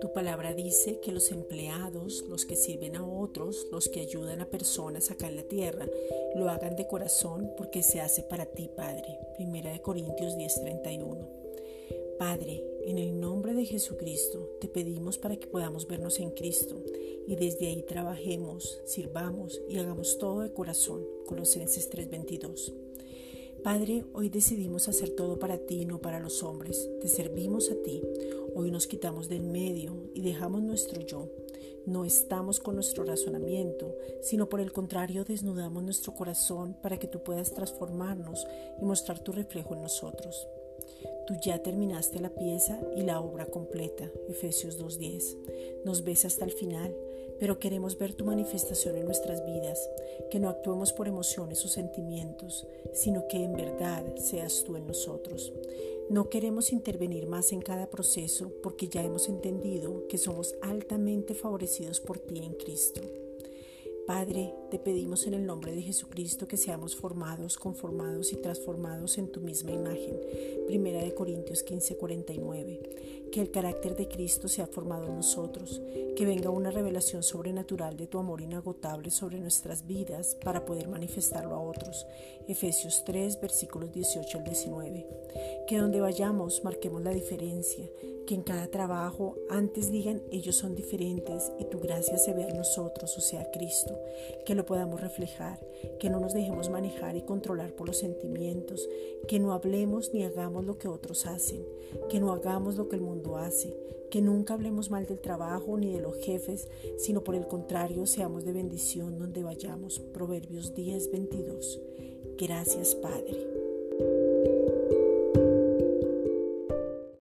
Tu palabra dice que los empleados, los que sirven a otros, los que ayudan a personas acá en la tierra, lo hagan de corazón porque se hace para ti, Padre. Primera de Corintios 10:31. Padre, en el nombre de Jesucristo te pedimos para que podamos vernos en Cristo y desde ahí trabajemos, sirvamos y hagamos todo de corazón. Colosenses 3:22. Padre, hoy decidimos hacer todo para ti, no para los hombres. Te servimos a ti. Hoy nos quitamos del medio y dejamos nuestro yo. No estamos con nuestro razonamiento, sino por el contrario desnudamos nuestro corazón para que tú puedas transformarnos y mostrar tu reflejo en nosotros. Tú ya terminaste la pieza y la obra completa, Efesios 2.10. Nos ves hasta el final pero queremos ver tu manifestación en nuestras vidas, que no actuemos por emociones o sentimientos, sino que en verdad seas tú en nosotros. No queremos intervenir más en cada proceso porque ya hemos entendido que somos altamente favorecidos por ti en Cristo. Padre, te pedimos en el nombre de Jesucristo que seamos formados, conformados y transformados en tu misma imagen. Primera de Corintios 15:49. Que el carácter de Cristo sea formado en nosotros, que venga una revelación sobrenatural de tu amor inagotable sobre nuestras vidas para poder manifestarlo a otros. Efesios 3, versículos 18 al 19. Que donde vayamos marquemos la diferencia, que en cada trabajo antes digan ellos son diferentes y tu gracia se vea en nosotros, o sea, Cristo, que lo podamos reflejar, que no nos dejemos manejar y controlar por los sentimientos, que no hablemos ni hagamos lo que otros hacen, que no hagamos lo que el mundo hace, que nunca hablemos mal del trabajo ni de los jefes, sino por el contrario seamos de bendición donde vayamos. Proverbios 10, 22. Gracias Padre.